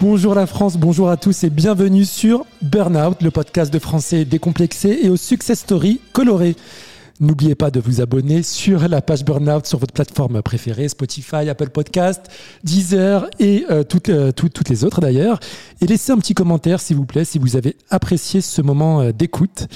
Bonjour la France, bonjour à tous et bienvenue sur Burnout, le podcast de français décomplexé et aux success stories colorées. N'oubliez pas de vous abonner sur la page Burnout sur votre plateforme préférée, Spotify, Apple Podcast, Deezer et euh, toutes, euh, toutes, les autres d'ailleurs. Et laissez un petit commentaire s'il vous plaît si vous avez apprécié ce moment euh, d'écoute.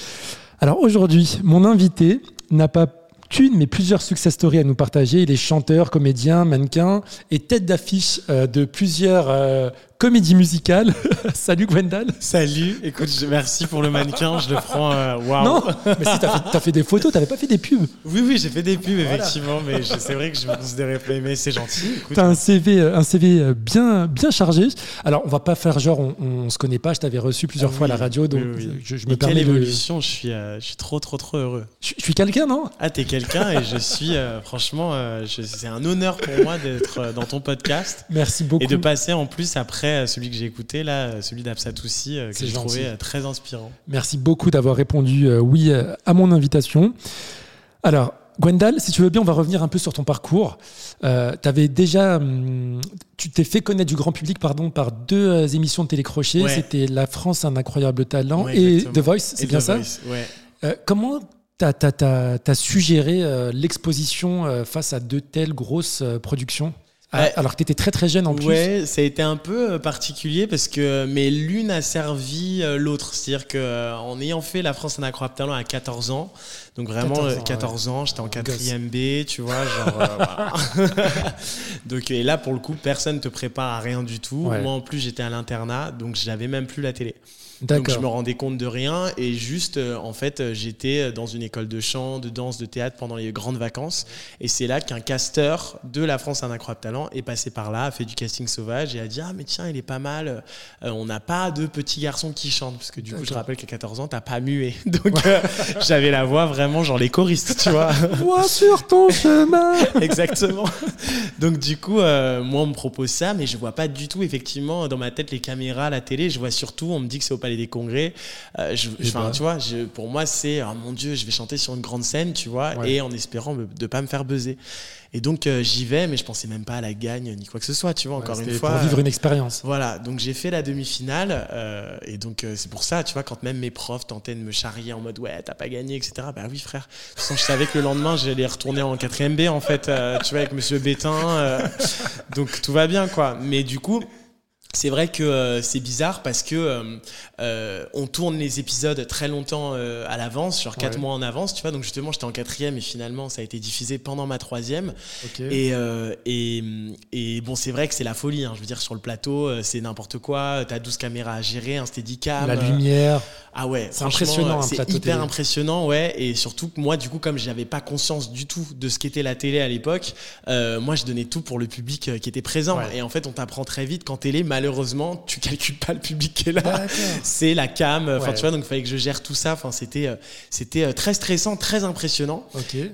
Alors aujourd'hui, mon invité n'a pas qu'une, mais plusieurs success stories à nous partager. Il est chanteur, comédien, mannequin et tête d'affiche de plusieurs comédies musicales. Salut Gwendal. Salut, écoute, je- merci pour le mannequin, je le prends. euh, Waouh! Non, mais si, t'as fait, des photos, t'avais pas fait des pubs. Oui, oui, j'ai fait des pubs, effectivement, mais c'est vrai que je me considérais pas mais c'est gentil. T'as un CV, euh, un CV euh, bien, bien chargé. Alors, on va pas faire genre, on, on se connaît pas. Je t'avais reçu plusieurs Ah fois à la radio, donc oui, oui. Je, je Et me permets quelle de. évolution, je suis, euh, je suis trop, trop, trop heureux. Je, je suis quelqu'un, non? Ah, t'es quelqu'un et je suis, euh, franchement, c'est un honneur pour moi d'être dans ton podcast Merci beaucoup. et de passer en plus après euh, celui que j'ai écouté, là, euh, celui d'Absatoussi, euh, que j'ai trouvé très inspirant. Merci beaucoup d'avoir répondu oui à mon invitation. Alors, Gwendal, si tu veux bien, on va revenir un peu sur ton parcours. Euh, avais déjà, hum, tu t'es fait connaître du grand public, pardon, par deux euh, émissions de télécrochet. Ouais. C'était La France, un incroyable talent Ouais, et. The Voice. C'est bien The ça Voice, Ouais. Euh, Comment t'as as, t'as- t'as su gérer euh, l'exposition face à deux telles grosses productions? Ah. Alors que t'étais très très jeune en plus. Ouais, ça a été un peu euh, particulier parce que mais l'une a servi euh, l'autre, c'est-à-dire que euh, en ayant fait la France un incroyable talent à 14 ans, donc vraiment 14 14 ans, ans, 14 ans j'étais en Gosse. quatrième B, tu vois, genre euh, voilà. donc et là pour le coup personne te prépare à rien du tout. Ouais. Moi en plus j'étais à l'internat, donc j'avais même plus la télé. Donc je me rendais compte de rien et juste euh, en fait euh, j'étais dans une école de chant, de danse, de théâtre pendant les grandes vacances. Et c'est là qu'un casteur de la France un incroyable talent est passé par là, a fait du casting sauvage et a dit ah mais tiens il est pas mal, Euh, on n'a pas de petits garçons qui chantent parce que du coup je rappelle qu'à 14 ans t'as pas mué. Donc euh, j'avais la voix vraiment genre les choristes tu vois. Moi sur ton chemin. Exactement. Donc du coup, euh, moi on me propose ça, mais je vois pas du tout effectivement dans ma tête les caméras, la télé. Je vois surtout, on me dit que c'est au Palais des Congrès. Euh, je, Eh ben. tu vois, je- pour moi c'est, oh mon Dieu, je vais chanter sur une grande scène, tu vois, Ouais. et en espérant me- de pas me faire buzzer. Et donc euh, j'y vais, mais je pensais même pas à la gagne ni quoi que ce soit, tu vois. Encore une fois. Pour vivre euh, une expérience. voilà, donc j'ai fait la demi-finale euh, et donc euh, c'est pour ça, tu vois, quand même mes profs tentaient de me charrier en mode ouais t'as pas gagné, etc. Bah oui frère. De toute façon, je savais que le lendemain j'allais retourner en 4ème B en fait, tu vois, avec Monsieur Bétain. donc tout va bien quoi. Mais du coup. C'est vrai que euh, c'est bizarre parce que euh, euh, on tourne les épisodes très longtemps à l'avance, genre quatre Ouais. mois en avance, tu vois. Donc justement, j'étais en quatrième et finalement, ça a été diffusé pendant ma troisième. Et, et, et bon, c'est vrai que c'est la folie. hein. Je veux dire, sur le plateau, c'est n'importe quoi. T'as 12 caméras à gérer, un steadicam. La lumière. Ah ouais, C'est impressionnant, C'est hyper télé. impressionnant, ouais. Et surtout que moi, du coup, comme j'avais pas conscience du tout de ce qu'était la télé à l'époque, moi, je donnais tout pour le public qui était présent. Ouais. Et en fait, on t'apprend très vite qu'en télé, malheureusement, tu calcules pas le public qui est là D'accord. c'est la cam enfin Ouais. tu vois donc il fallait que je gère tout ça enfin c'était euh, c'était euh, très stressant très impressionnant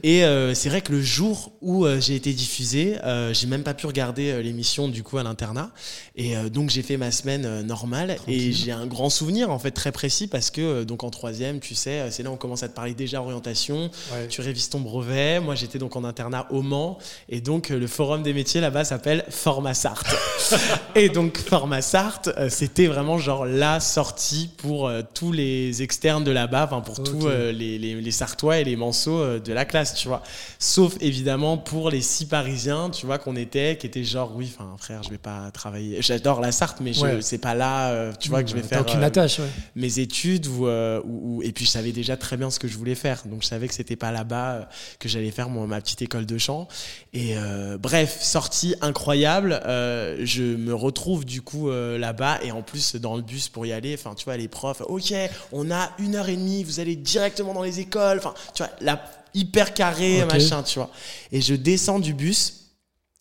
et euh, c'est vrai que le jour où euh, j'ai été diffusé, euh, j'ai même pas pu regarder euh, l'émission du coup à l'internat. Et euh, donc j'ai fait ma semaine euh, normale et j'ai un grand souvenir en fait très précis parce que euh, donc en troisième, tu sais, euh, c'est là où on commence à te parler déjà orientation. Ouais. Tu révises ton brevet. Moi j'étais donc en internat au Mans et donc euh, le forum des métiers là-bas s'appelle Format Sarthe. et donc Format Sarthe, euh, c'était vraiment genre la sortie pour euh, tous les externes de là-bas, pour tous euh, les, les, les Sartois et les Manceaux de la classe, tu vois. Sauf évidemment pour les six Parisiens, tu vois, qu'on était, qui étaient genre, oui, enfin frère, je vais pas travailler. J'adore la Sarthe, mais Ouais. c'est pas là, tu vois, que je vais T'as faire aucune euh, attache, ouais. mes études ou, et puis je savais déjà très bien ce que je voulais faire. Donc je savais que c'était pas là-bas que j'allais faire mon, ma petite école de chant. Et euh, bref, sortie incroyable. Euh, je me retrouve du coup euh, là-bas et en plus dans le bus pour y aller. Enfin, tu vois, les profs, ok, on a une heure et demie, vous allez directement dans les écoles. Enfin, tu vois, la hyper carré, machin, tu vois. Et je descends du bus.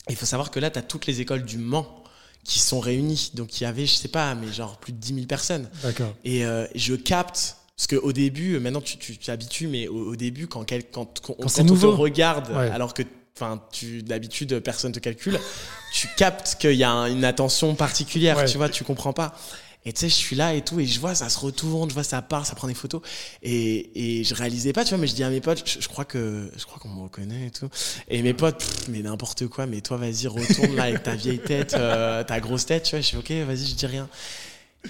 Il faut savoir que là, tu as toutes les écoles du Mans qui sont réunies. Donc il y avait, je sais pas, mais genre plus de 10 000 personnes. D'accord. Et euh, je capte. Parce qu'au début, euh, maintenant tu tu t'habitues, mais au, au début, quand, quel- quand, quand, on te regarde, Ouais. alors que enfin, tu d'habitude personne te calcule, tu captes qu'il y a un- une attention particulière, Ouais. tu vois, tu comprends pas. Et tu sais, je suis là et tout, et je vois, ça se retourne, je vois, ça part, ça prend des photos. Et, et je réalisais pas, tu vois, mais je dis à mes potes, je, crois que, je crois qu'on me reconnaît et tout. Et mes potes, mais n'importe quoi, mais toi, vas-y, retourne là avec ta vieille tête, euh, ta grosse tête, tu vois. Je suis ok, vas-y, je dis rien.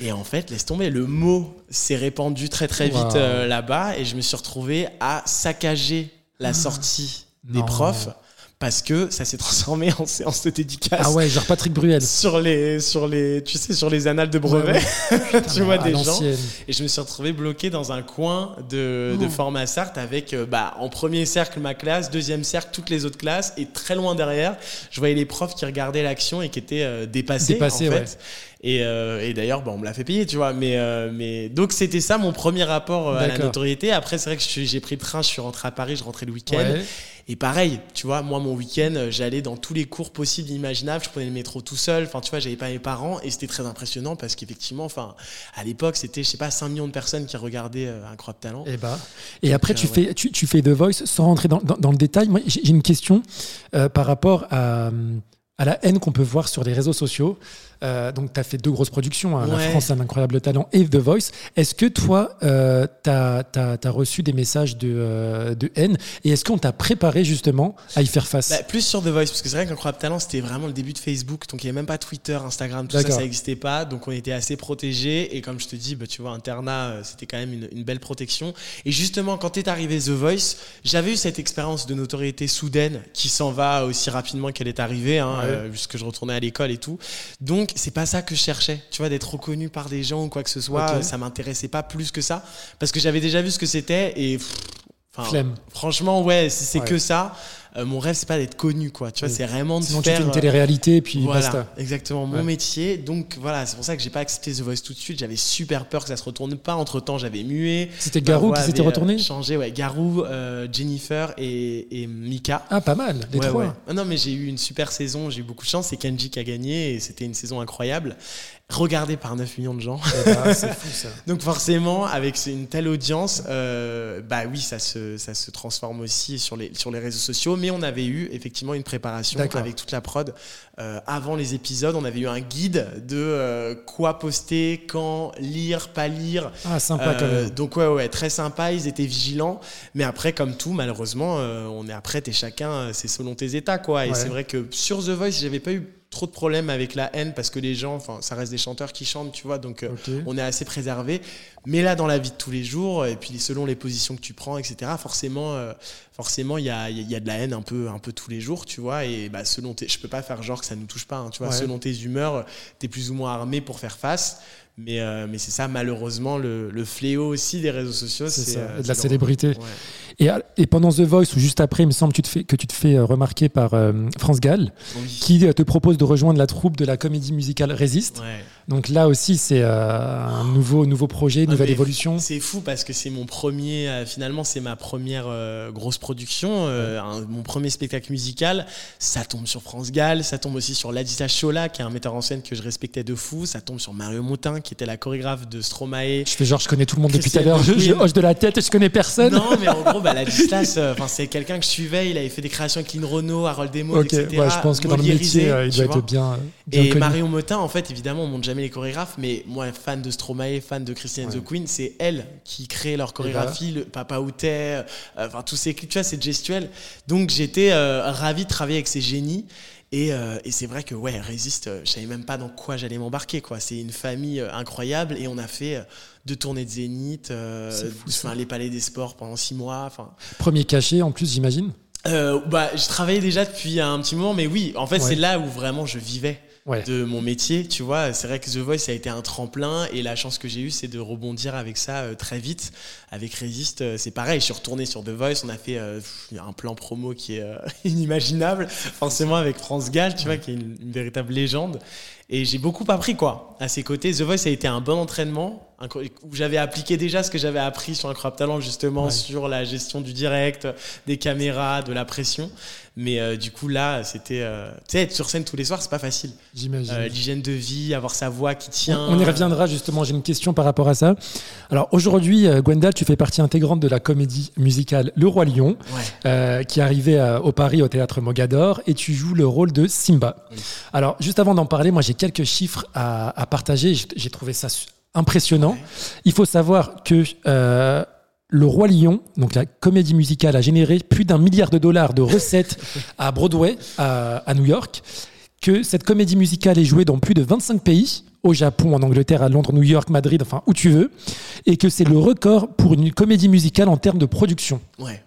Et en fait, laisse tomber, le mot s'est répandu très très vite euh, là-bas, et je me suis retrouvé à saccager la sortie des profs parce que ça s'est transformé en séance de dédicace. Ah ouais, genre Patrick Bruel. Sur les, sur les, tu sais, sur les annales de brevet, tu vois des gens. Et je me suis retrouvé bloqué dans un coin de, de format Sartre avec, euh, bah, en premier cercle ma classe, deuxième cercle toutes les autres classes, et très loin derrière, je voyais les profs qui regardaient l'action et qui étaient euh, dépassés, dépassés, en fait. Et, euh, et d'ailleurs, bon, on me l'a fait payer, tu vois. Mais, mais donc c'était ça mon premier rapport à la notoriété. Après, c'est vrai que j'ai pris le train, je suis rentré à Paris, je rentrais le week-end. Et pareil, tu vois, moi, mon week-end, euh, j'allais dans tous les cours possibles, imaginables. Je prenais le métro tout seul. Enfin, tu vois, j'avais pas mes parents. Et c'était très impressionnant parce qu'effectivement, enfin, à l'époque, c'était, je sais pas, 5 millions de personnes qui regardaient euh, Incroyable Talent. Et, eh bah. et après, tu, euh, fais, tu, tu, fais The Voice sans rentrer dans, dans, le détail. Moi, j'ai une question par rapport à, à la haine qu'on peut voir sur les réseaux sociaux. Euh, donc, tu as fait deux grosses productions, hein, La France, un incroyable talent et The Voice. Est-ce que toi, euh, tu as, reçu des messages de, euh, de haine? Et est-ce qu'on t'a préparé justement à y faire face? Bah, Plus sur The Voice, parce que c'est vrai qu'Incroyable Talent, c'était vraiment le début de Facebook, donc il n'y avait même pas Twitter, Instagram, tout ça, ça n'existait pas, donc on était assez protégés. Et comme je te dis, bah, tu vois, internat, euh, c'était quand même une, une, belle protection. Et justement, quand est arrivé The Voice, j'avais eu cette expérience de notoriété soudaine qui s'en va aussi rapidement qu'elle est arrivée, hein, puisque je retournais à l'école et tout. Donc, c'est pas ça que je cherchais, tu vois, d'être reconnu par des gens ou quoi que ce soit. Ça m'intéressait pas plus que ça, parce que j'avais déjà vu ce que c'était et. Franchement, ouais, si c'est que ça, euh, mon rêve, c'est pas d'être connu, quoi. Tu vois, c'est vraiment de Sinon, faire. tu fais une télé-réalité et puis voilà, basta. Exactement, mon métier. Donc voilà, c'est pour ça que j'ai pas accepté The Voice tout de suite. J'avais super peur que ça se retourne pas. Entre temps, j'avais mué. C'était Garou qui s'était retourné euh, Changé, ouais. Garou, euh, Jennifer et, et, Mika. Ah, pas mal, les trois. Ah non, mais j'ai eu une super saison. J'ai eu beaucoup de chance. C'est Kenji qui a gagné et c'était une saison incroyable regardé par 9 millions de gens. C'est fou ça. Donc forcément, avec une telle audience, euh, bah oui, ça se, ça se transforme aussi sur les, sur les réseaux sociaux. Mais on avait eu effectivement une préparation avec toute la prod. Euh, avant les épisodes, on avait eu un guide de euh, quoi poster, quand, lire, pas lire. Ah, sympa quand même. Donc ouais, ouais, très sympa, ils étaient vigilants. Mais après, comme tout, malheureusement, on est après, t'es chacun, c'est selon tes états, quoi. Et c'est vrai que sur The Voice, j'avais pas eu trop de problèmes avec la haine parce que les gens, enfin, ça reste des chanteurs qui chantent, tu vois, donc euh, on est assez préservé. Mais là, dans la vie de tous les jours, et puis selon les positions que tu prends, etc., forcément, euh, forcément, il y a, y a, de la haine un peu, un peu tous les jours, tu vois. Et bah, selon tes, je peux pas faire genre que ça ne nous touche pas, hein, tu vois. Selon tes humeurs, tu es plus ou moins armé pour faire face. Mais, euh, mais c'est ça, malheureusement, le, le, fléau aussi des réseaux sociaux. C'est de la célébrité. Et, et, pendant The Voice, ou juste après, il me semble que tu te fais, que tu te fais euh, remarquer par euh, France Gall, qui euh, te propose de rejoindre la troupe de la comédie musicale Résiste. Donc là aussi, c'est un nouveau, nouveau projet, une nouvelle évolution. C'est fou parce que c'est mon premier, finalement, c'est ma première grosse production, mon premier spectacle musical. Ça tombe sur France Gall, ça tombe aussi sur Ladita Chola, qui est un metteur en scène que je respectais de fou. Ça tombe sur Mario Montin, qui était la chorégraphe de Stromae. Je fais genre, je connais tout le monde depuis tout à l'heure, je, hoche de la tête et je connais personne. Non, mais en gros, bah, la Distas, euh, c'est quelqu'un que je suivais. Il avait fait des créations avec Lynn Renault, Harold Demo, etc. je pense que dans le métier, euh, il doit être bien. et Marion Motin, en fait, évidemment, on monte jamais les chorégraphes, mais moi, fan de Stromae, fan de Christiane the Queen, c'est elle qui crée leur chorégraphie, le Papa Outé, euh, enfin tous ces clips, tu vois, c'est gestuel. Donc j'étais ravi de travailler avec ces génies. Et, et c'est vrai que ouais, Résiste, je savais même pas dans quoi j'allais m'embarquer. quoi. C'est une famille incroyable et on a fait deux tournées de Zénith, euh, les palais des sports pendant six mois. Premier cachet en plus, j'imagine euh, bah, Je travaillais déjà depuis un petit moment, mais oui, en fait, c'est là où vraiment je vivais. De mon métier, tu vois. C'est vrai que The Voice a été un tremplin et la chance que j'ai eue, c'est de rebondir avec ça euh, très vite. Avec Résiste, euh, c'est pareil. Je suis retourné sur The Voice. On a fait un plan promo qui est inimaginable, forcément avec France Gall, tu vois, qui est une véritable légende. Et j'ai beaucoup appris, quoi, à ses côtés. The Voice a été un bon entraînement où j'avais appliqué déjà ce que j'avais appris sur Incroyable Talent, justement, sur la gestion du direct, des caméras, de la pression. Mais euh, du coup, là, c'était. Euh, tu sais, être sur scène tous les soirs, c'est pas facile. J'imagine. Euh, l'hygiène de vie, avoir sa voix qui tient. On, y reviendra justement. J'ai une question par rapport à ça. Alors aujourd'hui, Gwendal, tu fais partie intégrante de la comédie musicale Le Roi Lion, qui est arrivée au Paris au théâtre Mogador, et tu joues le rôle de Simba. Alors, juste avant d'en parler, moi, j'ai quelques chiffres à, partager. J'ai trouvé ça impressionnant. Il faut savoir que le Roi Lion, donc la comédie musicale, a généré plus d'un milliard de dollars de recettes à Broadway, à, New York. Que cette comédie musicale est jouée dans plus de 25 pays, au Japon, en Angleterre, à Londres, New York, Madrid, enfin où tu veux, et que c'est le record pour une comédie musicale en termes de production. Ouais.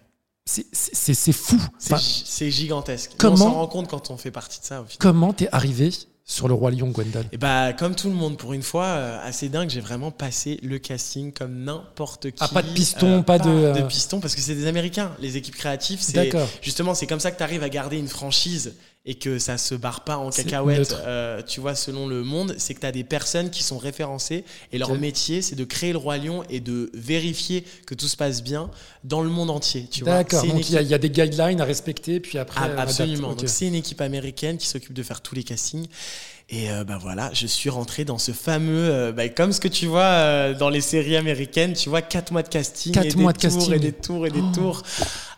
C'est fou. c'est gigantesque. Comment, on s'en rend compte quand on fait partie de ça. Au final. Comment t'es arrivé sur le roi lion Gwendal Et bah comme tout le monde pour une fois euh, assez dingue, j'ai vraiment passé le casting comme n'importe qui. Ah pas de piston, euh, pas, de de euh, piston parce que c'est des américains, les équipes créatives, c'est justement c'est comme ça que tu arrives à garder une franchise et que ça se barre pas en cacahuète, euh, tu vois, selon le monde, c'est que tu as des personnes qui sont référencées et leur métier, c'est de créer le roi lion et de vérifier que tout se passe bien dans le monde entier. D'accord, donc il y, a des guidelines à respecter, puis après. Ah, absolument. Donc c'est une équipe américaine qui s'occupe de faire tous les castings. Et euh, bah voilà, je suis rentré dans ce fameux, euh, bah, comme ce que tu vois dans les séries américaines, tu vois, 4 mois de casting, et mois de casting. et des tours et des oh. tours.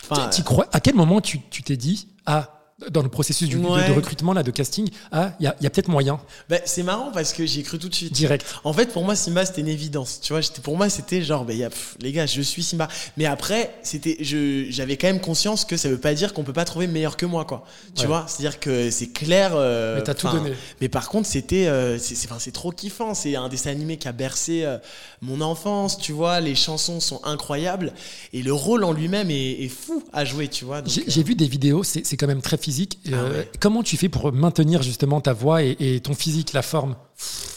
Enfin, crois, à quel moment tu t'es dit, ah, dans le processus du, de, recrutement, là, de casting, ah, il y a, y a peut-être moyen. Ben, c'est marrant parce que j'y ai cru tout de suite. Direct. En fait, pour moi, Simba, c'était une évidence. Tu vois, pour moi, c'était genre, ben, y a, les gars, je suis Simba. Mais après, c'était, j'avais quand même conscience que ça veut pas dire qu'on peut pas trouver meilleur que moi, quoi. Tu vois, c'est-à-dire que c'est clair. Euh, mais t'as tout donné. Mais par contre, c'était, euh, c'est trop kiffant. C'est un dessin animé qui a bercé euh, mon enfance, tu vois. Les chansons sont incroyables et le rôle en lui-même est, est, fou à jouer, tu vois. J'ai vu des vidéos, c'est quand même très physique ah euh, comment tu fais pour maintenir justement ta voix et ton physique, la forme?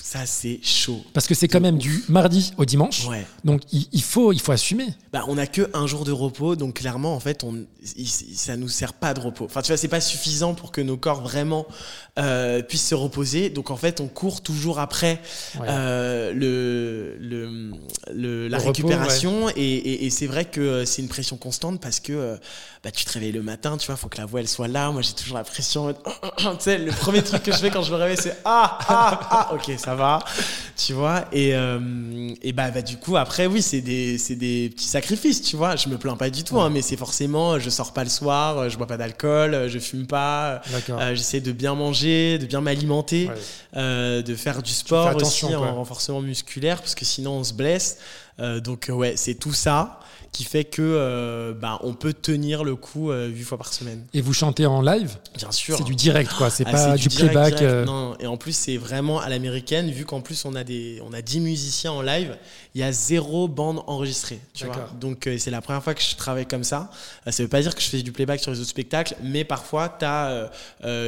Ça, c'est chaud. Parce que c'est quand même du mardi au dimanche. Ouais. Donc, il, faut, il faut assumer. Bah, on n'a que un jour de repos. Donc, clairement, en fait, on, ça nous sert pas de repos. Enfin, tu vois, c'est pas suffisant pour que nos corps vraiment euh, puissent se reposer. Donc, en fait, on court toujours après euh, le, le, la récupération. Et, c'est vrai que c'est une pression constante parce que euh, bah, tu te réveilles le matin, tu vois, faut que la voix, elle soit là. Moi, j'ai toujours la pression. tu sais, le premier truc que je fais quand je me réveille, c'est Ah, ah, ah, ok, ça va, tu vois. Et, euh, et bah, bah, du coup, après, oui, c'est des, des petits sacrifices, tu vois. Je me plains pas du tout, hein, mais c'est forcément, je sors pas le soir, je bois pas d'alcool, je fume pas. Euh, j'essaie de bien manger, de bien m'alimenter, euh, de faire du sport aussi en renforcement musculaire, parce que sinon on se blesse. donc, ouais, c'est tout ça qui fait que euh, bah, on peut tenir le coup euh, huit fois par semaine. Et vous chantez en live? Bien sûr. C'est du direct, quoi. C'est ah, pas du, playback. Euh. Non, et en plus, c'est vraiment à l'américaine, vu qu'en plus, on a, des, on a 10 musiciens en live, il y a zéro bande enregistrée. Tu vois Donc, c'est la première fois que je travaille comme ça. ça veut pas dire que je fais du playback sur les autres spectacles, mais parfois, as,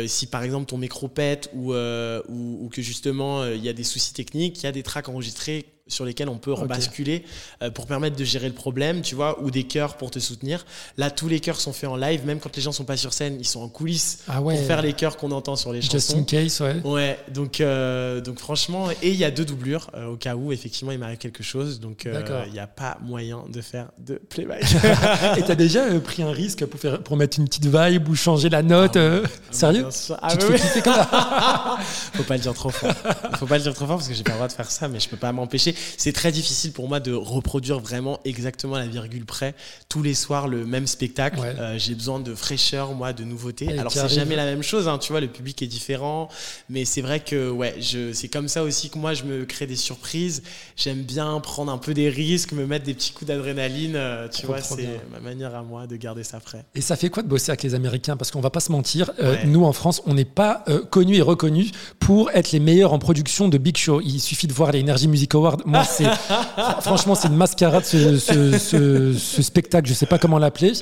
si par exemple ton micro pète ou, ou, ou que justement, il y a des soucis techniques, il y a des tracks enregistrés sur lesquels on peut rebasculer euh, pour permettre de gérer le problème, tu vois, ou des chœurs pour te soutenir. Là, tous les chœurs sont faits en live, même quand les gens sont pas sur scène, ils sont en coulisses ah pour faire les chœurs qu'on entend sur les chansons. Just in case, ouais. Ouais, donc, euh, donc franchement, et il y a deux doublures euh, au cas où effectivement il m'arrive quelque chose, donc il n'y a pas moyen de faire de playback. et tu as déjà pris un risque pour, faire, pour mettre une petite vibe ou changer la note ah Sérieux ah, Tu te fais comme ça Faut pas le dire trop fort. Faut pas le dire trop fort parce que j'ai pas le droit de faire ça, mais je peux pas m'empêcher c'est très difficile pour moi de reproduire vraiment exactement la virgule près tous les soirs le même spectacle. Euh, j'ai besoin de fraîcheur, moi, de nouveautés. Alors c'est jamais la même chose, hein, tu vois, le public est différent, mais c'est vrai que ouais, je, c'est comme ça aussi que moi je me crée des surprises. J'aime bien prendre un peu des risques, me mettre des petits coups d'adrénaline. Euh, tu vois, c'est ma manière à moi de garder ça frais. Et ça fait quoi de bosser avec les Américains? Parce qu'on va pas se mentir, euh, nous en France, on n'est pas connus et reconnus pour être les meilleurs en production de big show. Il suffit de voir les Energy Music Awards. Moi, franchement, franchement, c'est une mascarade, ce, ce- ce- ce spectacle, je sais pas comment l'appeler.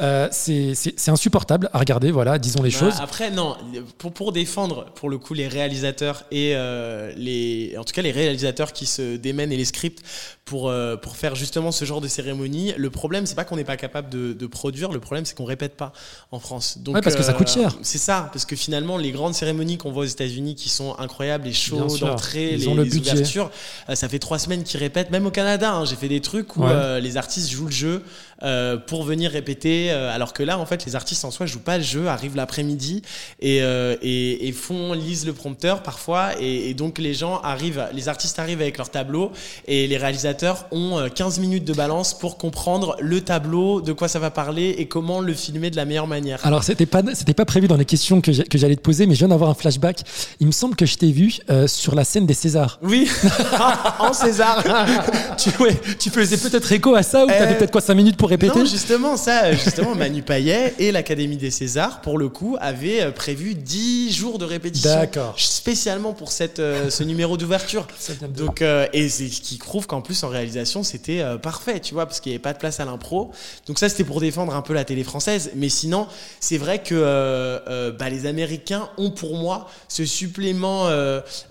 Euh, c'est insupportable à regarder, voilà, disons les Bah, choses. Après, non, pour, pour défendre pour le coup les réalisateurs et euh, les, en tout cas les réalisateurs qui se démènent et les scripts pour, euh, pour faire justement ce genre de cérémonie, le problème c'est pas qu'on n'est pas capable de, de produire, le problème c'est qu'on répète pas en France. Donc, Ouais, parce que ça coûte cher. C'est ça, parce que finalement les grandes cérémonies qu'on voit aux États-Unis qui sont incroyables, les shows d'entrée, les, les ouvertures, ça fait trois semaines qu'ils répètent, même au Canada, hein, j'ai fait des trucs où Ouais. euh, les artistes jouent le jeu euh, pour venir répéter, euh, alors que là, en fait, les artistes en soi jouent pas le jeu, arrivent l'après-midi et, et, et font, lisent le prompteur parfois, et, et donc les gens arrivent, les artistes arrivent avec leur tableau, et les réalisateurs ont euh, 15 minutes de balance pour comprendre le tableau, de quoi ça va parler et comment le filmer de la meilleure manière. Alors, c'était pas, c'était pas prévu dans les questions que j'allais te poser, mais je viens d'avoir un flashback. Il me semble que je t'ai vu sur la scène des Césars. Oui, en César. tu, ouais, tu faisais peut-être écho à ça ou t'avais Euh, peut-être quoi 5 minutes pour répéter Non, justement, ça, justement, Manu Payet et l'Académie des Césars, pour le coup, avaient euh, prévu 10 jours de répétition. D'accord. Spécialement pour cette, euh, ce numéro d'ouverture. Donc, euh, et c'est ce qui prouve qu'en plus, en réalisation, c'était parfait, tu vois, parce qu'il n'y avait pas de place à l'impro. Donc, ça, c'était pour défendre un peu la télé française. Mais sinon, c'est vrai que bah, les Américains ont pour moi ce supplément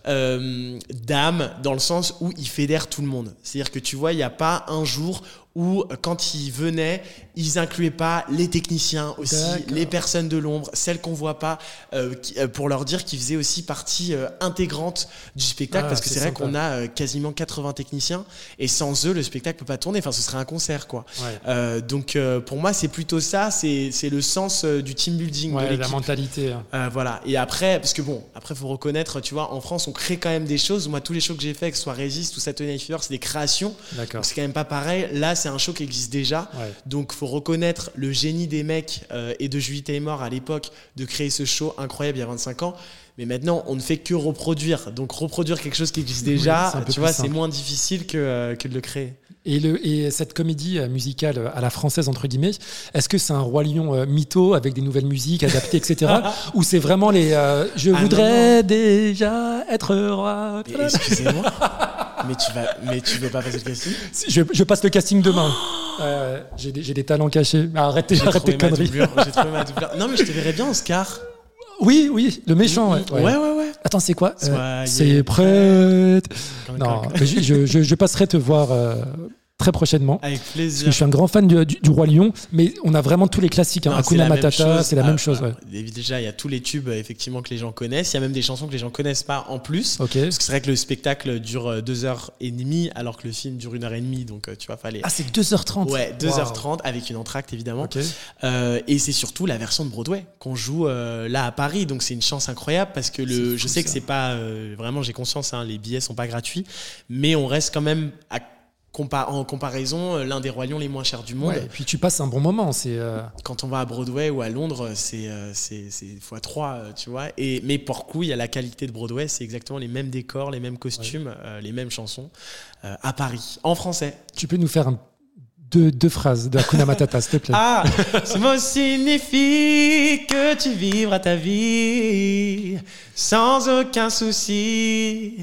d'âme dans le sens où ils fédèrent tout le monde. C'est-à-dire que tu vois, il n'y a pas un jour où quand ils venaient, ils incluaient pas les techniciens aussi, les personnes de l'ombre, celles qu'on voit pas, euh, qui- euh, pour leur dire qu'ils faisaient aussi partie euh, intégrante du spectacle, Ah, parce que c'est vrai qu'on a quasiment 80 techniciens, et sans eux, le spectacle peut pas tourner, enfin ce serait un concert quoi. Ouais. Donc pour moi, c'est plutôt ça, c'est le sens du team building de Ouais, la l'équipe. mentalité. hein. Voilà. Et après, parce que bon, après, faut reconnaître, tu vois, en France, on crée quand même des choses. Moi, tous les shows que j'ai fait, que ce soit Resist ou Saturday Night Fever, c'est des créations. C'est quand même pas pareil. Là, c'est un show qui existe déjà. Ouais. Donc, faut reconnaître le génie des mecs euh, et de Julie Taymor à l'époque de créer ce show incroyable il y a 25 ans. Mais maintenant, on ne fait que reproduire. Donc, reproduire quelque chose qui existe déjà, tu vois, c'est moins difficile que, euh, que de le créer. Et, le, et cette comédie euh, musicale à la française, entre guillemets, est-ce que c'est un Roi Lion mytho avec des nouvelles musiques adaptées, etc. ou c'est vraiment les euh, Je Ah, voudrais déjà être roi? Excusez-moi, mais tu vas, mais tu veux pas passer le casting? Je, je passe le casting demain. Euh, j'ai des, j'ai des talents cachés. Arrêtez, arrêtez conneries. j'ai trouvé ma doublure. Non, mais je te verrais bien, Oscar. Oui, oui, le méchant. Ouais, Ouais, ouais, ouais. Attends, c'est quoi? Euh, C'est prête. Quand- Non, je passerai te voir euh, très prochainement. Avec Parce plaisir. que je suis un grand fan du, du- du Roi Lion, mais on a vraiment tous les classiques. Hein. Non, Hakuna c'est la même Matata, chose. c'est la Ah, même chose. ah, ouais. et Déjà, il y a tous les tubes euh, effectivement que les gens connaissent. Il y a même des chansons que les gens connaissent pas en plus. Ok. Parce que c'est vrai que le spectacle dure euh, deux heures et demie, alors que le film dure une heure et demie. Donc, euh, tu vois, fallait. Ah, c'est 2h30. Ouais, Waouh. 2h30 avec une entracte évidemment. Euh, et c'est surtout la version de Broadway qu'on joue euh, là à Paris. Donc c'est une chance incroyable parce que le, je sais que ça. c'est pas euh, vraiment, j'ai conscience, hein, les billets sont pas gratuits, mais on reste quand même à compa- en comparaison euh, l'un des royaumes les moins chers du monde. Ouais, et puis tu passes un bon moment. C'est euh, Quand on va à Broadway ou à Londres, c'est euh, c'est c'est fois 3 tu vois. Et mais pour coup, il y a la qualité de Broadway, c'est exactement les mêmes décors, les mêmes costumes, euh, les mêmes chansons euh, à Paris, en français. tu peux nous faire un- deux, deux phrases de Hakuna Matata, s'il te plaît. Ah, ce mot signifie que tu vivras ta vie sans aucun souci.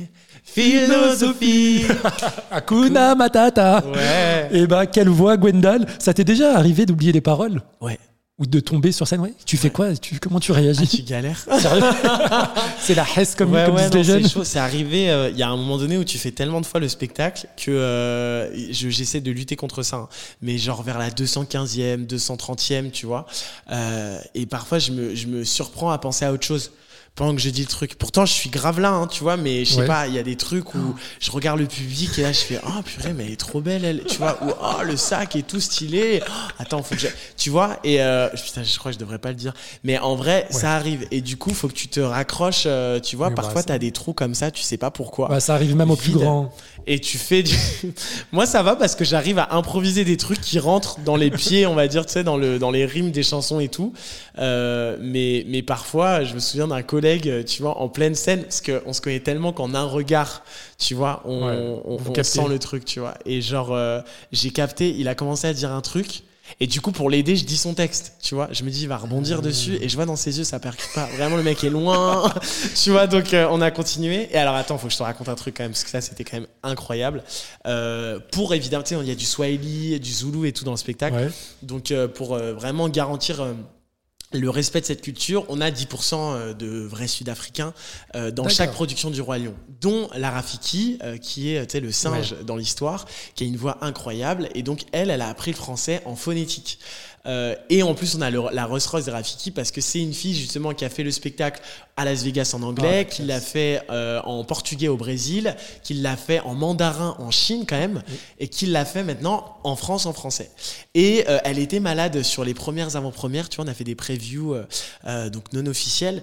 Philosophie. Hakuna Matata. Ouais. Et bah, quelle voix, Gwendal. Ça t'est déjà arrivé d'oublier les paroles Ouais. Ou de tomber sur scène? Ouais. Tu fais quoi? Tu, Comment tu Ah, réagis tu galères. C'est la hesse comme, ouais, comme ouais, disent les jeunes. c'est chaud. C'est arrivé, euh, il y a un moment donné où tu fais tellement de fois le spectacle que euh, je- j'essaie de lutter contre ça. hein. Mais genre vers la 215e, 230e, tu vois. Euh, et parfois, je me, je me surprends à penser à autre chose. Pendant que je dis le truc. Pourtant, je suis grave là, hein, tu vois, mais je sais Ouais. pas, il y a des trucs où je regarde le public et là, je fais, oh purée, mais elle est trop belle, elle, tu vois, ou oh, le sac est tout stylé. Oh, attends, faut que je... Tu vois, et euh, putain, je crois que je devrais pas le dire. Mais en vrai, Ouais. ça arrive. Et du coup, faut que tu te raccroches, euh, tu vois, Oui, bah, parfois, ça- t'as des trous comme ça, tu sais pas pourquoi. Bah, ça arrive même au plus grand. Et tu fais du. Moi, ça va parce que j'arrive à improviser des trucs qui rentrent dans les pieds, on va dire, tu sais, dans, le, dans les rimes des chansons et tout. Euh, mais, mais parfois, je me souviens d'un collègue, euh, tu vois, en pleine scène, parce qu'on se connaît tellement qu'en un regard, tu vois, on, Ouais, on, on captez. sent le truc, tu vois. Et genre, euh, j'ai capté, il a commencé à dire un truc. Et du coup, pour l'aider, je dis son texte, tu vois. Je me dis, il va rebondir Ah. dessus. Et je vois dans ses yeux, ça percute pas. Vraiment, le mec est loin. tu vois, donc euh, on a continué. Et alors, attends, faut que je te raconte un truc quand même, parce que ça, c'était quand même incroyable. Euh, pour évidemment, tu sais, il y a du Swahili, du Zulu et tout dans le spectacle. Ouais. Donc, euh, pour euh, vraiment garantir. Euh, le respect de cette culture, on a 10% de vrais Sud-Africains euh, dans chaque production du Roi Lion, dont la Rafiki, euh, qui est le singe dans l'histoire, qui a une voix incroyable. Et donc, elle, elle a appris le français en phonétique. Euh, et en plus, on a le- la Rolls Royce de Rafiki parce que c'est une fille justement qui a fait le spectacle à Las Vegas en anglais, Ah, qui l'a fait euh, en portugais au Brésil, qui l'a fait en mandarin en Chine quand même, et qui l'a fait maintenant en France en français. Et euh, elle était malade sur les premières avant-premières, tu vois, on a fait des previews euh, donc non officielles,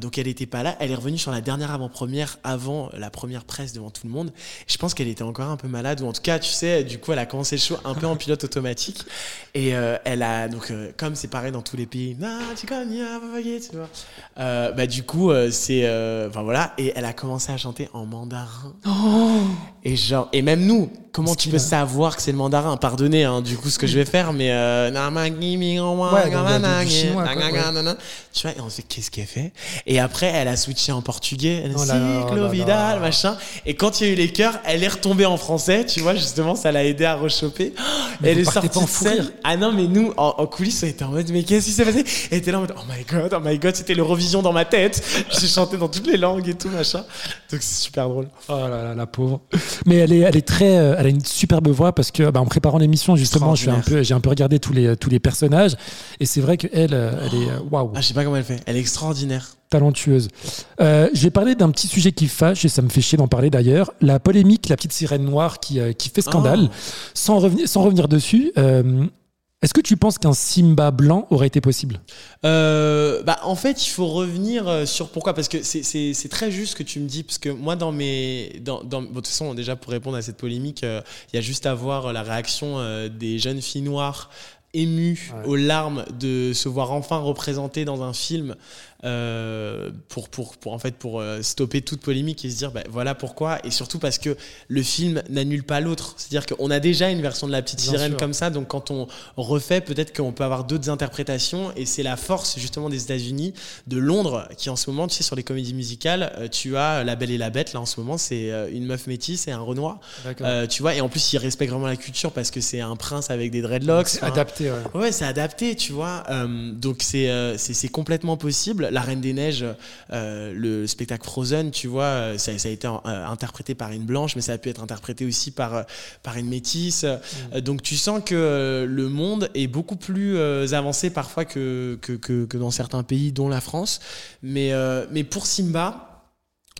donc elle était pas là. Elle est revenue sur la dernière avant-première avant la première presse devant tout le monde. Je pense qu'elle était encore un peu malade, ou en tout cas, tu sais, du coup, elle a commencé le show un peu en pilote automatique. Et elle a, donc, comme c'est pareil dans tous les pays, Ah, tu connais, ah, tu vois. Bah, du coup, euh, c'est. euh, Enfin voilà, et elle a commencé à chanter en mandarin. Et genre, et même nous, comment tu peux savoir que c'est le mandarin? Pardonnez, hein, du coup, ce que je vais faire, mais. Euh. Tu vois, et on se fait qu'est-ce qu'elle fait? Et après, elle a switché en portugais. Elle a Oh dit, oh Vidal, machin. Et quand il y a eu les chœurs, elle est retombée en français, tu vois, justement, ça l'a aidé à rechoper. Elle est sortie pas en de scène. Ah non, mais nous, en, en coulisses, on était en mode, mais qu'est-ce qui s'est passé? Elle était là en mode, oh my god, oh my god, c'était l'Eurovision dans ma tête. J'ai chanté dans toutes les langues et tout, machin. Donc c'est super drôle. Oh là là, la pauvre. Mais elle est, elle est très, euh, elle a une superbe voix parce que, bah, en préparant l'émission, justement, suis un peu, j'ai un peu regardé tous les, tous les personnages et c'est vrai qu'elle, euh, elle est, euh, waouh, Ah, je sais pas comment elle fait. Elle est extraordinaire. talentueuse. Euh, je vais parler d'un petit sujet qui fâche et ça me fait chier d'en parler d'ailleurs. La polémique, la petite sirène noire qui, euh, qui fait scandale. Oh. Sans revenir, sans revenir dessus. euh, est-ce que tu penses qu'un Simba blanc aurait été possible? Euh, bah, en fait, il faut revenir euh, sur pourquoi. Parce que c'est- très juste ce que tu me dis. Parce que moi, dans mes. Dans, dans- bon, de toute façon, déjà, pour répondre à cette polémique, euh, il y a juste à voir la réaction euh, des jeunes filles noires émues Ouais. aux larmes de se voir enfin représentées dans un film euh, pour, pour, pour, en fait, pour euh, stopper toute polémique et se dire bah, voilà pourquoi. Et surtout parce que le film n'annule pas l'autre. C'est-à-dire qu'on a déjà une version de la petite Bien sirène sûr. comme ça. Donc quand on refait, peut-être qu'on peut avoir d'autres interprétations. Et c'est la force justement des États-Unis, de Londres, qui en ce moment, tu sais, sur les comédies musicales, euh, tu as La Belle et la Bête. Là en ce moment, c'est une meuf métisse et un Renoir. Euh, tu vois, et en plus, ils respectent vraiment la culture parce que c'est un prince avec des dreadlocks. C'est adapté, ouais. Ouais, c'est adapté, tu vois. Euh, donc c'est euh, c'est c'est complètement possible. La Reine des Neiges, euh, le spectacle Frozen, tu vois, euh, ça, ça a été euh, interprété par une blanche, mais ça a pu être interprété aussi par euh, par une métisse. Euh, donc tu sens que euh, le monde est beaucoup plus euh, avancé parfois que, que que que dans certains pays, dont la France. Mais euh, mais pour Simba.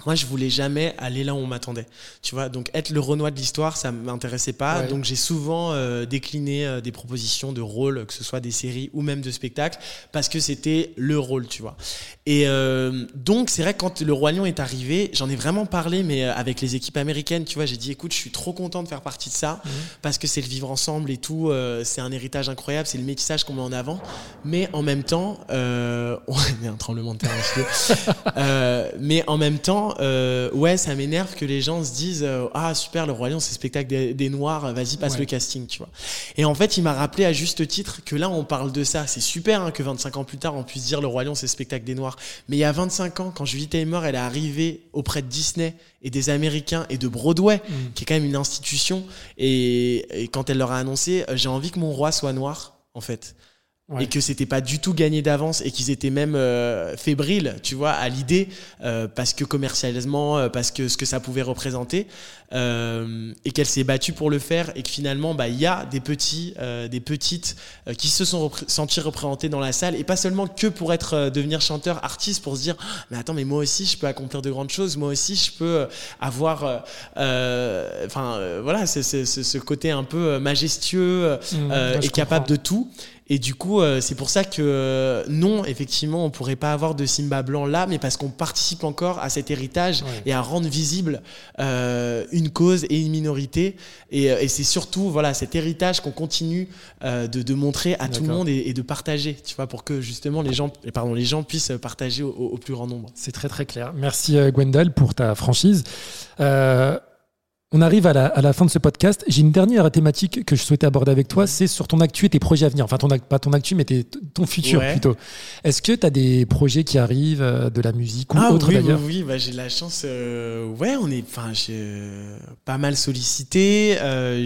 Moi, je voulais jamais aller là où on m'attendait. Tu vois, donc être le Renoir de l'histoire, ça m'intéressait pas. Ouais. Donc j'ai souvent euh, décliné euh, des propositions de rôles, que ce soit des séries ou même de spectacles, parce que c'était le rôle, tu vois. Et euh, donc c'est vrai que quand le Roi Lion est arrivé, j'en ai vraiment parlé, mais euh, avec les équipes américaines, tu vois, j'ai dit écoute, je suis trop content de faire partie de ça, parce que c'est le vivre ensemble et tout, euh, c'est un héritage incroyable, c'est le métissage qu'on met en avant. Mais en même temps, euh... y a un tremblement de terre. Euh, mais en même temps, euh, ouais, ça m'énerve que les gens se disent euh, ah super, le Roi Lion, c'est le spectacle des, des Noirs, vas-y passe Ouais. le casting, tu vois. Et en fait, il m'a rappelé à juste titre que là, on parle de ça. C'est super hein, que 25 ans plus tard, on puisse dire le Roi Lion, c'est le spectacle des Noirs. Mais il y a 25 ans, quand Julie Taymor, elle est arrivée auprès de Disney et des Américains et de Broadway, Mm. qui est quand même une institution, et, et quand elle leur a annoncé, euh, j'ai envie que mon roi soit noir, en fait Ouais. et que c'était pas du tout gagné d'avance et qu'ils étaient même euh, fébriles, tu vois, à l'idée euh, parce que commercialement, euh, parce que ce que ça pouvait représenter euh, et qu'elle s'est battue pour le faire et que finalement, bah il y a des petits, euh, des petites euh, qui se sont repré- sentis représentés dans la salle et pas seulement que pour être euh, devenir chanteur, artiste, pour se dire, Ah, mais attends, mais moi aussi je peux accomplir de grandes choses, moi aussi je peux avoir, enfin voilà, c'est ce côté un peu majestueux euh, Mmh, est capable comprends. de tout. Et du coup, euh, c'est pour ça que euh, non, effectivement, on pourrait pas avoir de Simba blanc là, mais parce qu'on participe encore à cet héritage Ouais. et à rendre visible euh, une cause et une minorité. Et, euh, et c'est surtout voilà cet héritage qu'on continue euh, de, de montrer à tout le monde et, et de partager, tu vois, pour que justement les gens, pardon, les gens puissent partager au, au plus grand nombre. C'est très très clair. Merci euh, Gwendal pour ta franchise. On arrive à la, à la fin de ce podcast. J'ai une dernière thématique que je souhaitais aborder avec toi, c'est sur ton actu et tes projets à venir. Enfin, ton, pas ton actu, mais tes- ton futur Ouais. plutôt. Est-ce que tu as des projets qui arrivent, euh, de la musique ou Ah autre oui, oui, d'ailleurs? oui, bah, j'ai de la chance. euh, ouais, on est, enfin, j'ai euh, pas mal sollicité.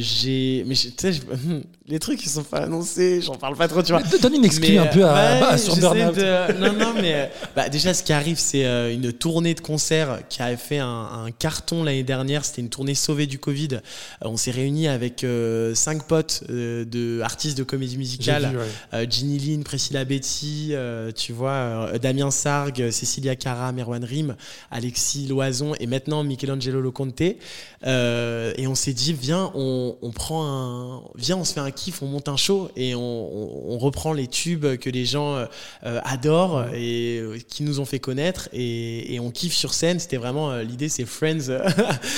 j'ai, mais tu sais, les trucs qui sont pas annoncés, j'en parle pas trop, tu vois. Donne une Mais, un peu à, bah, sur Burnout. de- Non, non, mais bah, déjà, ce qui arrive, c'est une tournée de concerts qui a fait un, un carton l'année dernière. C'était une tournée du Covid. Euh, on s'est réunis avec euh, cinq potes euh, de artistes de comédie musicale. vu, ouais. Ginny Lynn, Priscilla Betty, tu vois, Damien Sargue, Cecilia Cara, Merwan Rim, Alexis Loison et maintenant Michelangelo Loconte. Et on s'est dit, viens, on, on prend un, viens, on se fait un kiff, on monte un show et on, on- on reprend les tubes que les gens adorent et qui nous ont fait connaître et, et on kiffe sur scène. C'était vraiment l'idée, c'est Friends.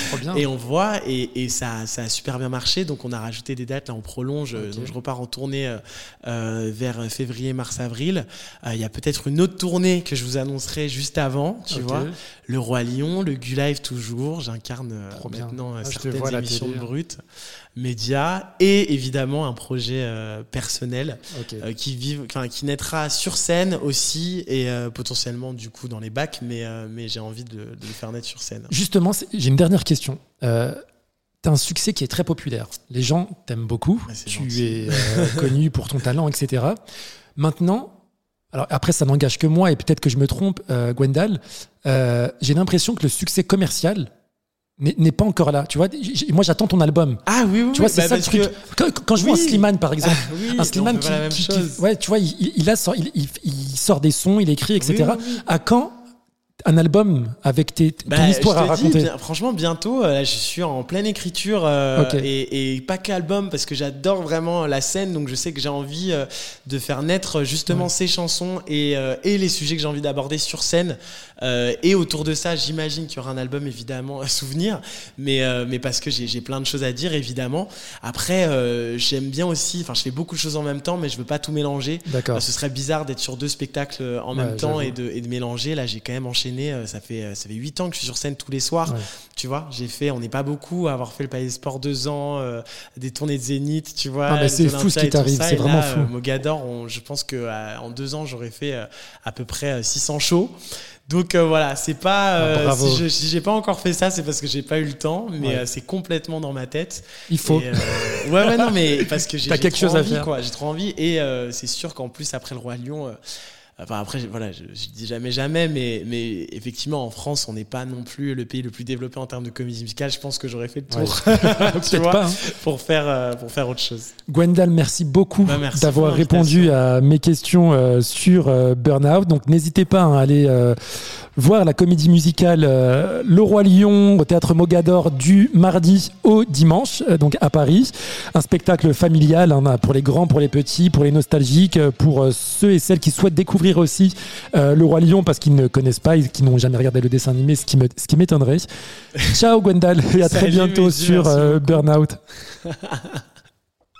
Trop bien. Et on voit, et, et ça, ça a super bien marché. Donc, on a rajouté des dates. Là, on prolonge. Ok. Donc, je repars en tournée euh, euh, vers février, mars, avril. Euh, Il y a peut-être une autre tournée que je vous annoncerai juste avant. Tu vois, le Roi Lion, le Gu-Live toujours. J'incarne euh, maintenant euh, Ah, certaines émissions télé. de brut, médias, et évidemment un projet euh, personnel euh, qui vive, enfin, qui naîtra sur scène aussi et euh, potentiellement du coup dans les bacs. Mais, euh, mais j'ai envie de, de le faire naître sur scène. Justement, j'ai une dernière question. Euh, tu as un succès qui est très populaire. Les gens t'aiment beaucoup. Tu gentil. es euh, connu pour ton talent, etc. Maintenant, alors après, ça n'engage que moi et peut-être que je me trompe, euh, Gwendal. euh, j'ai l'impression que le succès commercial n'est pas encore là. Tu vois, moi, j'attends ton album. Ah oui, oui, Tu vois, oui, c'est bah, ça le truc. que- Quand, quand je vois un Slimane, par exemple, Ah oui, un Slimane qui, ouais, tu vois, il, a sort, il, sort des sons, il écrit, etc. Oui. À quand un album avec tes, ton Bah, histoire je à te dis, raconter bien- franchement, bientôt, euh, là, je suis en pleine écriture euh, et, et pas qu'album parce que j'adore vraiment la scène, donc je sais que j'ai envie euh, de faire naître justement Ouais. ces chansons et, euh, et les sujets que j'ai envie d'aborder sur scène. Et autour de ça, j'imagine qu'il y aura un album évidemment à souvenir, mais, mais parce que j'ai plein de choses à dire évidemment. Après, j'aime bien aussi, enfin, je fais beaucoup de choses en même temps, mais je veux pas tout mélanger. D'accord. Ce serait bizarre d'être sur deux spectacles en Ouais, même temps et de, et de mélanger. Là, j'ai quand même enchaîné. Euh, Ça fait, euh, ça fait 8 ans que je suis sur scène tous les soirs. Ouais. Tu vois, j'ai fait, on n'est pas beaucoup à avoir fait le Palais des Sports deux ans, euh, des tournées de Zénith, tu vois. Ah, c'est fou ce qui t'arrive, c'est vraiment là, fou. Mogador, on- je pense que euh, en deux ans, j'aurais fait à peu près euh, 600 shows. Donc euh, voilà, c'est pas. Ah, euh, si je- si j'ai pas encore fait ça, c'est parce que j'ai pas eu le temps, mais Ouais. euh, c'est complètement dans ma tête. Il faut. Et, ouais, ouais, non, mais parce que j'ai T'as j'ai quelque trop chose à faire. quoi. J'ai trop envie. Et c'est sûr qu'en plus, après le Roi Lion, enfin, après, voilà, je, je dis jamais jamais, mais, mais effectivement, en France, on n'est pas non plus le pays le plus développé en termes de comédie musicale. Je pense que j'aurais fait le tour tu Peut-être vois, pas. hein. pour, faire, euh, pour faire autre chose. Gwendal, merci beaucoup Bah, d'avoir répondu à mes questions euh, sur euh, Burnout. Donc n'hésitez pas hein, à aller euh, voir la comédie musicale Le Roi Lion au théâtre Mogador du mardi au dimanche, donc à Paris. Un spectacle familial hein, pour les grands, pour les petits, pour les nostalgiques, pour ceux et celles qui souhaitent découvrir aussi euh, Le Roi Lion parce qu'ils ne connaissent pas et qui n'ont jamais regardé le dessin animé, ce qui me- ce qui m'étrait. Ciao Gwendal et à très bientôt sur euh. Burnout.